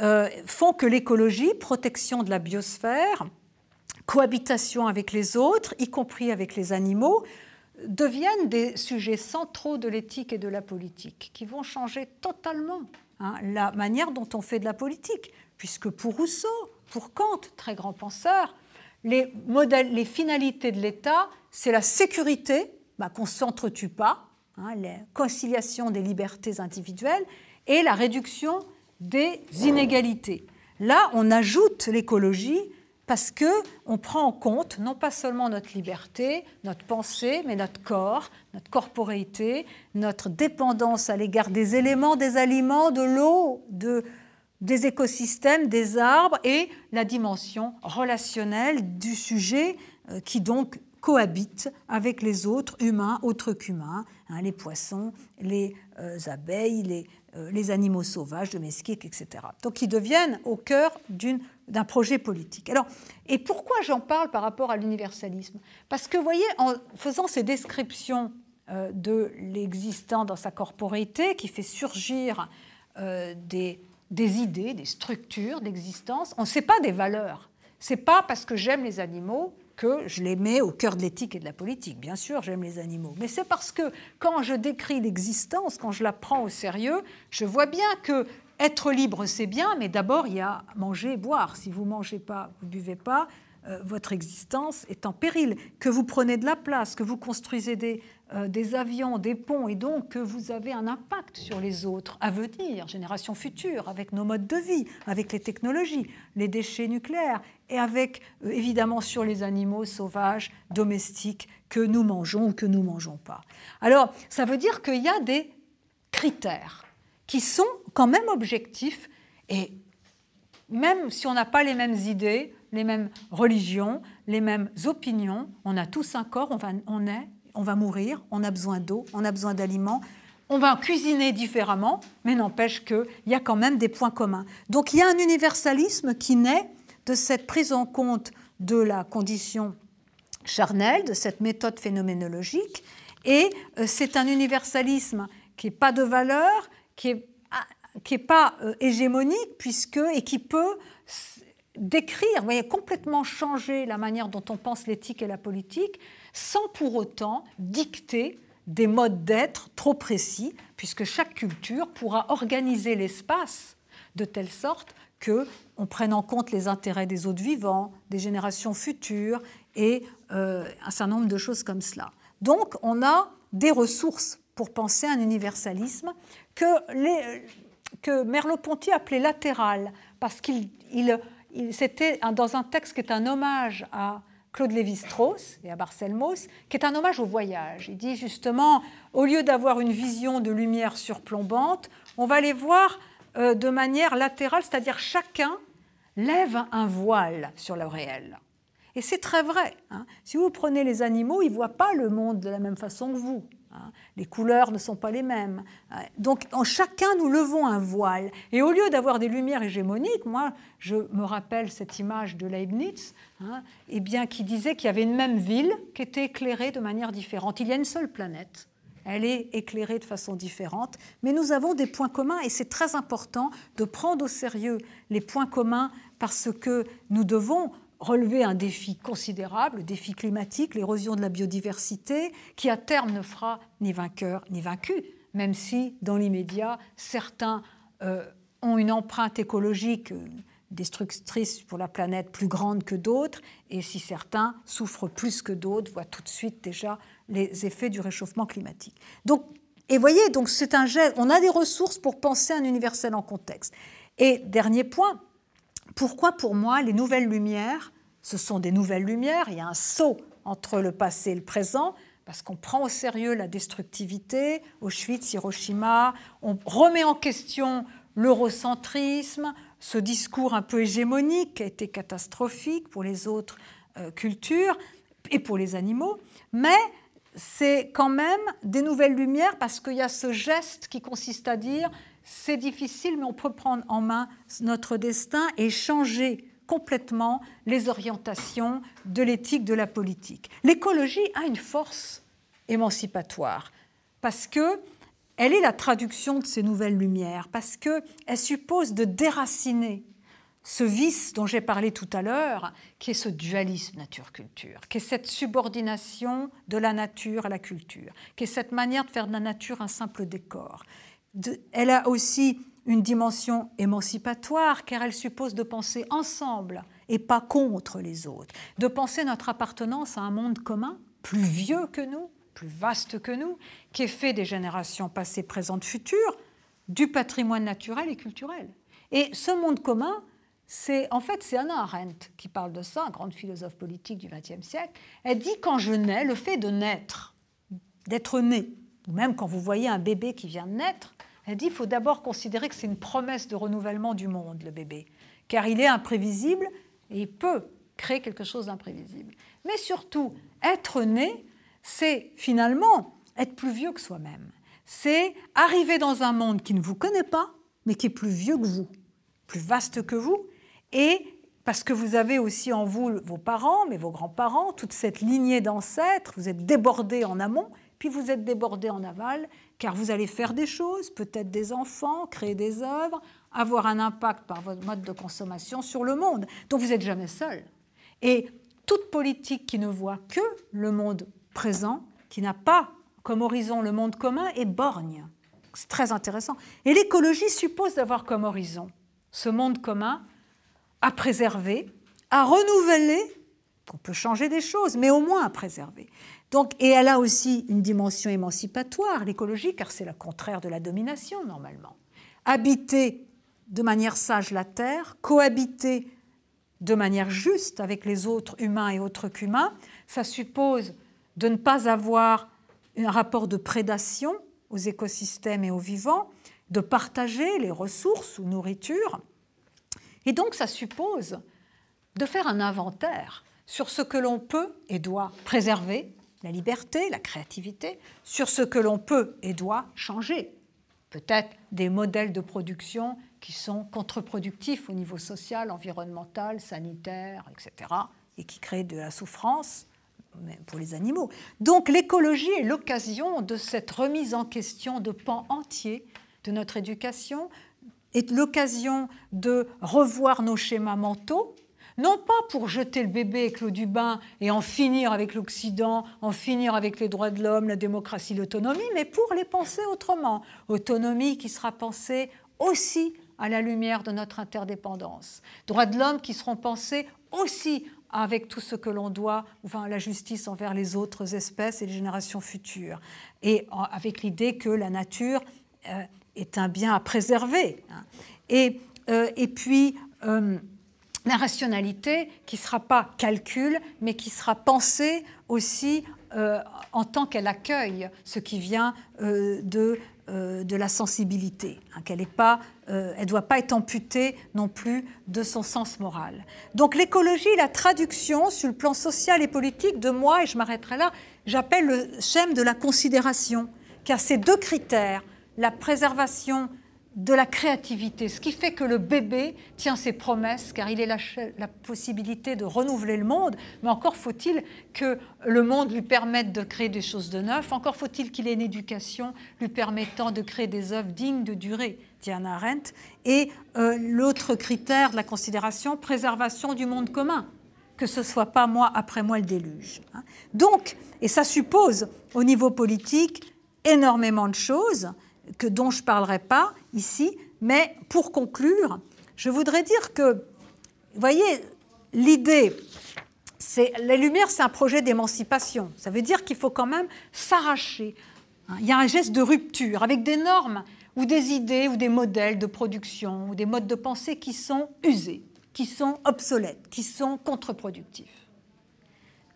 euh, font que l'écologie, protection de la biosphère, cohabitation avec les autres, y compris avec les animaux, deviennent des sujets centraux de l'éthique et de la politique, qui vont changer totalement hein, la manière dont on fait de la politique, puisque pour Rousseau, pour Kant, très grand penseur, les, finalités de l'État, c'est la sécurité, bah, qu'on ne s'entretue pas, hein, la conciliation des libertés individuelles et la réduction des inégalités. Là, on ajoute l'écologie parce que on prend en compte non pas seulement notre liberté, notre pensée, mais notre corps, notre corporéité, notre dépendance à l'égard des éléments, des aliments, de l'eau, de, des écosystèmes, des arbres et la dimension relationnelle du sujet euh, qui donc cohabite avec les autres humains, autres qu'humains, hein, les poissons, les euh, abeilles, les, euh, les animaux sauvages, domestiques, etc. Donc ils deviennent au cœur d'un projet politique. Alors, et pourquoi j'en parle par rapport à l'universalisme? Parce que, vous voyez, en faisant ces descriptions euh, de l'existant dans sa corporéité, qui fait surgir euh, des, idées, des structures d'existence, on ne sait pas des valeurs. C'est pas parce que j'aime les animaux que je les mets au cœur de l'éthique et de la politique. Bien sûr, j'aime les animaux, mais c'est parce que quand je décris l'existence, quand je la prends au sérieux, je vois bien que être libre, c'est bien, mais d'abord, il y a manger et boire. Si vous ne mangez pas, vous ne buvez pas, euh, votre existence est en péril. Que vous prenez de la place, que vous construisez des, euh, des avions, des ponts, et donc que vous avez un impact sur les autres à venir, générations futures, avec nos modes de vie, avec les technologies, les déchets nucléaires, et avec euh, évidemment sur les animaux sauvages, domestiques, que nous mangeons ou que nous ne mangeons pas. Alors, ça veut dire qu'il y a des critères qui sont quand même objectifs, et même si on n'a pas les mêmes idées, les mêmes religions, les mêmes opinions, on a tous un corps, on, va, on est on va mourir, on a besoin d'eau, on a besoin d'aliments, on va cuisiner différemment, mais n'empêche qu'il y a quand même des points communs. Donc il y a un universalisme qui naît de cette prise en compte de la condition charnelle, de cette méthode phénoménologique, et euh, c'est un universalisme qui n'est pas de valeur, qui n'est qui est pas euh, hégémonique, puisque, et qui peut décrire, voyez, complètement changer la manière dont on pense l'éthique et la politique, sans pour autant dicter des modes d'être trop précis, puisque chaque culture pourra organiser l'espace de telle sorte que on prenne en compte les intérêts des autres vivants, des générations futures et euh, un certain nombre de choses comme cela. Donc on a des ressources pour penser un universalisme que, que Merleau-Ponty appelait latéral, parce qu'il c'était dans un texte qui est un hommage à Claude Lévi-Strauss et à Marcel Mauss, qui est un hommage au voyage. Il dit justement, au lieu d'avoir une vision de lumière surplombante, on va les voir euh, de manière latérale, c'est-à-dire chacun lève un voile sur le réel. Et c'est très vrai. Hein. Si vous prenez les animaux, ils ne voient pas le monde de la même façon que vous. Hein. Les couleurs ne sont pas les mêmes. Hein. Donc en chacun, nous levons un voile. Et au lieu d'avoir des lumières hégémoniques, moi, je me rappelle cette image de Leibniz, hein, eh bien, qui disait qu'il y avait une même ville qui était éclairée de manière différente. Il y a une seule planète. Elle est éclairée de façon différente, mais nous avons des points communs et c'est très important de prendre au sérieux les points communs parce que nous devons relever un défi considérable, le défi climatique, l'érosion de la biodiversité, qui à terme ne fera ni vainqueur ni vaincu, même si dans l'immédiat, certains euh, ont une empreinte écologique euh, destructrice pour la planète plus grande que d'autres, et si certains souffrent plus que d'autres, voient tout de suite déjà les effets du réchauffement climatique. Donc, et voyez, donc c'est un geste, on a des ressources pour penser un universel en contexte. Et dernier point, pourquoi pour moi les nouvelles lumières, ce sont des nouvelles lumières, il y a un saut entre le passé et le présent, parce qu'on prend au sérieux la destructivité, Auschwitz, Hiroshima, on remet en question l'eurocentrisme, ce discours un peu hégémonique qui a été catastrophique pour les autres euh, cultures et pour les animaux, mais c'est quand même des nouvelles lumières parce qu'il y a ce geste qui consiste à dire c'est difficile, mais on peut prendre en main notre destin et changer complètement les orientations de l'éthique de la politique. L'écologie a une force émancipatoire parce que elle est la traduction de ces nouvelles lumières, parce qu'elle suppose de déraciner ce vice dont j'ai parlé tout à l'heure, qui est ce dualisme nature-culture, qui est cette subordination de la nature à la culture, qui est cette manière de faire de la nature un simple décor, elle a aussi une dimension émancipatoire car elle suppose de penser ensemble et pas contre les autres, de penser notre appartenance à un monde commun, plus vieux que nous, plus vaste que nous, qui est fait des générations passées, présentes, futures, du patrimoine naturel et culturel. Et ce monde commun, c'est en fait c'est Anna Arendt qui parle de ça, grande philosophe politique du XXe siècle. Elle dit quand je nais, le fait de naître, d'être né, ou même quand vous voyez un bébé qui vient de naître, elle dit qu'il faut d'abord considérer que c'est une promesse de renouvellement du monde, le bébé, car il est imprévisible et il peut créer quelque chose d'imprévisible. Mais surtout, être né, c'est finalement être plus vieux que soi-même. C'est arriver dans un monde qui ne vous connaît pas, mais qui est plus vieux que vous, plus vaste que vous, et parce que vous avez aussi en vous vos parents, mais vos grands-parents, toute cette lignée d'ancêtres, vous êtes débordés en amont, puis vous êtes débordés en aval, car vous allez faire des choses, peut-être des enfants, créer des œuvres, avoir un impact par votre mode de consommation sur le monde. Donc vous n'êtes jamais seul. Et toute politique qui ne voit que le monde présent, qui n'a pas comme horizon le monde commun, est borgne. C'est très intéressant. Et l'écologie suppose d'avoir comme horizon ce monde commun à préserver, à renouveler, qu'on peut changer des choses, mais au moins à préserver. Donc, et elle a aussi une dimension émancipatoire, l'écologie, car c'est le contraire de la domination normalement. Habiter de manière sage la Terre, cohabiter de manière juste avec les autres humains et autres qu'humains, ça suppose de ne pas avoir un rapport de prédation aux écosystèmes et aux vivants, de partager les ressources ou nourriture. Et donc ça suppose de faire un inventaire sur ce que l'on peut et doit préserver la liberté, la créativité, sur ce que l'on peut et doit changer. Peut-être des modèles de production qui sont contre-productifs au niveau social, environnemental, sanitaire, etc., et qui créent de la souffrance pour les animaux. Donc l'écologie est l'occasion de cette remise en question de pans entiers de notre éducation, est l'occasion de revoir nos schémas mentaux, non pas pour jeter le bébé avec l'eau du bain et en finir avec l'Occident, en finir avec les droits de l'homme, la démocratie, l'autonomie, mais pour les penser autrement. Autonomie qui sera pensée aussi à la lumière de notre interdépendance. Droits de l'homme qui seront pensés aussi avec tout ce que l'on doit, enfin la justice envers les autres espèces et les générations futures, et avec l'idée que la nature euh, est un bien à préserver. Hein. Et, euh, et puis, euh, la rationalité qui ne sera pas calcul, mais qui sera pensée aussi euh, en tant qu'elle accueille ce qui vient euh, de, euh, de, la sensibilité, hein, qu'elle ne doit pas être amputée non plus de son sens moral. Donc l'écologie, la traduction sur le plan social et politique de moi, et je m'arrêterai là, j'appelle le schème de la considération, car ces deux critères, la préservation de la créativité, ce qui fait que le bébé tient ses promesses, car il est la, possibilité de renouveler le monde, mais encore faut-il que le monde lui permette de créer des choses de neuf, encore faut-il qu'il ait une éducation lui permettant de créer des œuvres dignes de durée, Diana Arendt, et euh, l'autre critère de la considération, préservation du monde commun, que ce soit pas moi après moi le déluge. Hein. Donc, et ça suppose au niveau politique énormément de choses, que, dont je ne parlerai pas ici. Mais pour conclure, je voudrais dire que, vous voyez, l'idée, c'est la lumière, c'est un projet d'émancipation. Ça veut dire qu'il faut quand même s'arracher. Hein. Il y a un geste de rupture avec des normes ou des idées ou des modèles de production ou des modes de pensée qui sont usés, qui sont obsolètes, qui sont contre-productifs.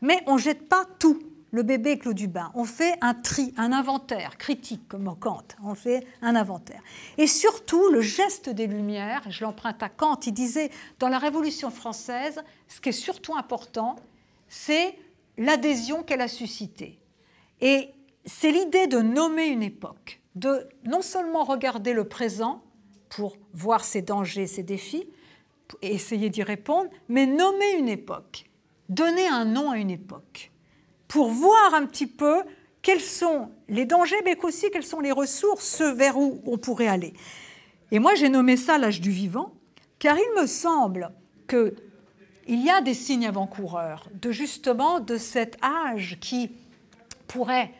Mais on ne jette pas tout le bébé Claude Dubin. On fait un tri, un inventaire critique, comme Kant. On fait un inventaire. Et surtout, le geste des Lumières, je l'emprunte à Kant, il disait dans la Révolution française, ce qui est surtout important, c'est l'adhésion qu'elle a suscitée. Et c'est l'idée de nommer une époque, de non seulement regarder le présent pour voir ses dangers, ses défis, et essayer d'y répondre, mais nommer une époque, donner un nom à une époque pour voir un petit peu quels sont les dangers, mais aussi quelles sont les ressources vers où on pourrait aller. Et moi, j'ai nommé ça l'âge du vivant, car il me semble qu'il y a des signes avant-coureurs de justement de cet âge qui pourrait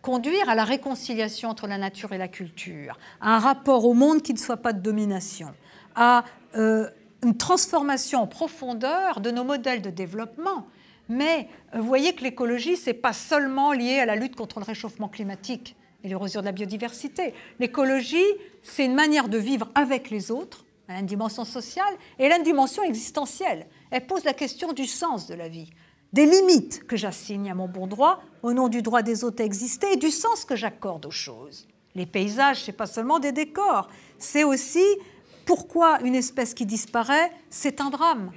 conduire à la réconciliation entre la nature et la culture, à un rapport au monde qui ne soit pas de domination, à euh, une transformation en profondeur de nos modèles de développement mais euh, vous voyez que l'écologie, ce n'est pas seulement lié à la lutte contre le réchauffement climatique et l'érosion de la biodiversité. L'écologie, c'est une manière de vivre avec les autres, elle a une dimension sociale et elle a une dimension existentielle. Elle pose la question du sens de la vie, des limites que j'assigne à mon bon droit au nom du droit des autres à exister et du sens que j'accorde aux choses. Les paysages, ce n'est pas seulement des décors, c'est aussi pourquoi une espèce qui disparaît, c'est un drame.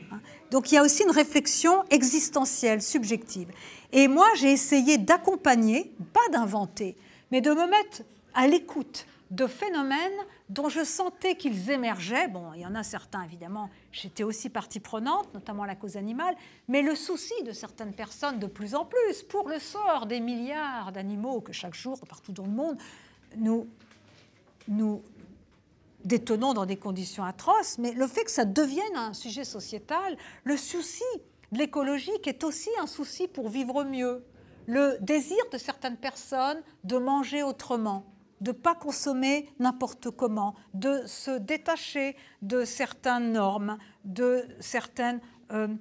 Donc il y a aussi une réflexion existentielle, subjective. Et moi, j'ai essayé d'accompagner, pas d'inventer, mais de me mettre à l'écoute de phénomènes dont je sentais qu'ils émergeaient. Bon, il y en a certains, évidemment, j'étais aussi partie prenante, notamment la cause animale, mais le souci de certaines personnes de plus en plus pour le sort des milliards d'animaux que chaque jour, partout dans le monde, nous, nous détonnons dans des conditions atroces, mais le fait que ça devienne un sujet sociétal, le souci de l'écologie est aussi un souci pour vivre mieux, le désir de certaines personnes de manger autrement, de ne pas consommer n'importe comment, de se détacher de certaines normes, de certaines euh, euh,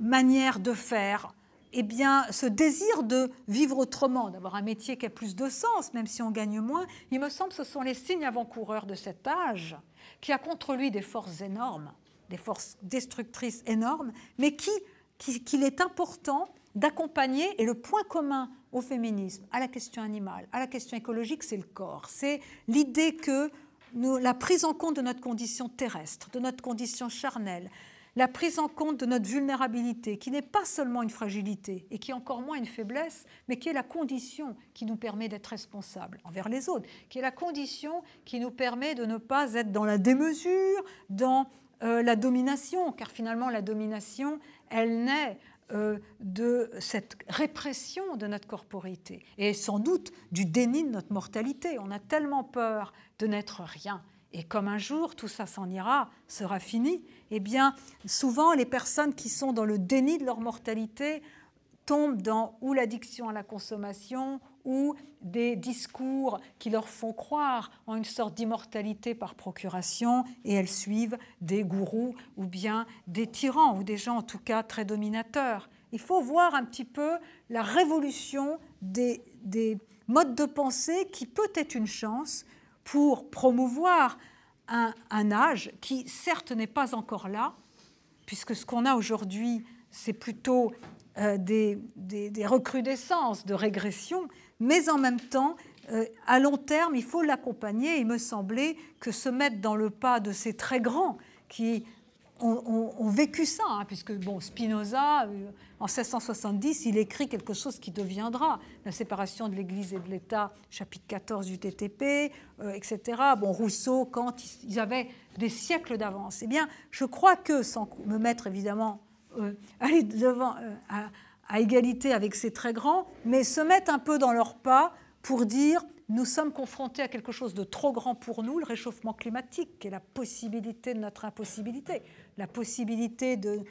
manières de faire, eh bien, ce désir de vivre autrement, d'avoir un métier qui a plus de sens, même si on gagne moins, il me semble que ce sont les signes avant-coureurs de cet âge qui a contre lui des forces énormes, des forces destructrices énormes, mais qui qu'il est important d'accompagner, et le point commun au féminisme, à la question animale, à la question écologique, c'est le corps. C'est l'idée que la prise en compte de notre condition terrestre, de notre condition charnelle, la prise en compte de notre vulnérabilité, qui n'est pas seulement une fragilité et qui est encore moins une faiblesse, mais qui est la condition qui nous permet d'être responsables envers les autres, qui est la condition qui nous permet de ne pas être dans la démesure, dans euh, la domination, car finalement la domination, elle naît euh, de cette répression de notre corporité et sans doute du déni de notre mortalité. On a tellement peur de n'être rien et comme un jour tout ça s'en ira, sera fini, eh bien, souvent les personnes qui sont dans le déni de leur mortalité tombent dans ou l'addiction à la consommation ou des discours qui leur font croire en une sorte d'immortalité par procuration et elles suivent des gourous ou bien des tyrans ou des gens en tout cas très dominateurs. Il faut voir un petit peu la révolution des, des modes de pensée qui peut être une chance pour promouvoir un, âge qui, certes, n'est pas encore là, puisque ce qu'on a aujourd'hui, c'est plutôt euh, des, recrudescences de régression, mais en même temps euh, à long terme, il faut l'accompagner. Il me semblait que se mettre dans le pas de ces très grands qui ont, vécu ça, hein, puisque bon, Spinoza, euh, en 1670, il écrit quelque chose qui deviendra la séparation de l'Église et de l'État, chapitre 14 du TTP, euh, etc. Bon, Rousseau, Kant, ils avaient des siècles d'avance. Eh bien, je crois que, sans me mettre évidemment aller devant, à, à égalité avec ces très grands, mais se mettre un peu dans leur pas pour dire nous sommes confrontés à quelque chose de trop grand pour nous, le réchauffement climatique, qui est la possibilité de notre impossibilité, la possibilité de,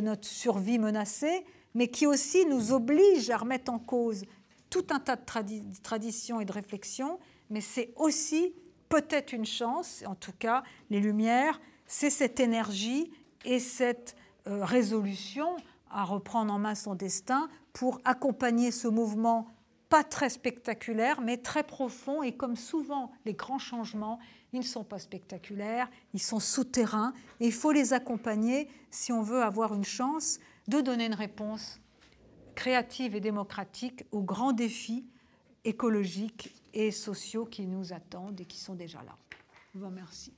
notre survie menacée, mais qui aussi nous oblige à remettre en cause tout un tas de traditions et de réflexions, mais c'est aussi peut-être une chance, en tout cas les Lumières, c'est cette énergie et cette euh, résolution à reprendre en main son destin pour accompagner ce mouvement pas très spectaculaires, mais très profonds. Et comme souvent, les grands changements, ils ne sont pas spectaculaires, ils sont souterrains. Et il faut les accompagner si on veut avoir une chance de donner une réponse créative et démocratique aux grands défis écologiques et sociaux qui nous attendent et qui sont déjà là. Je vous remercie.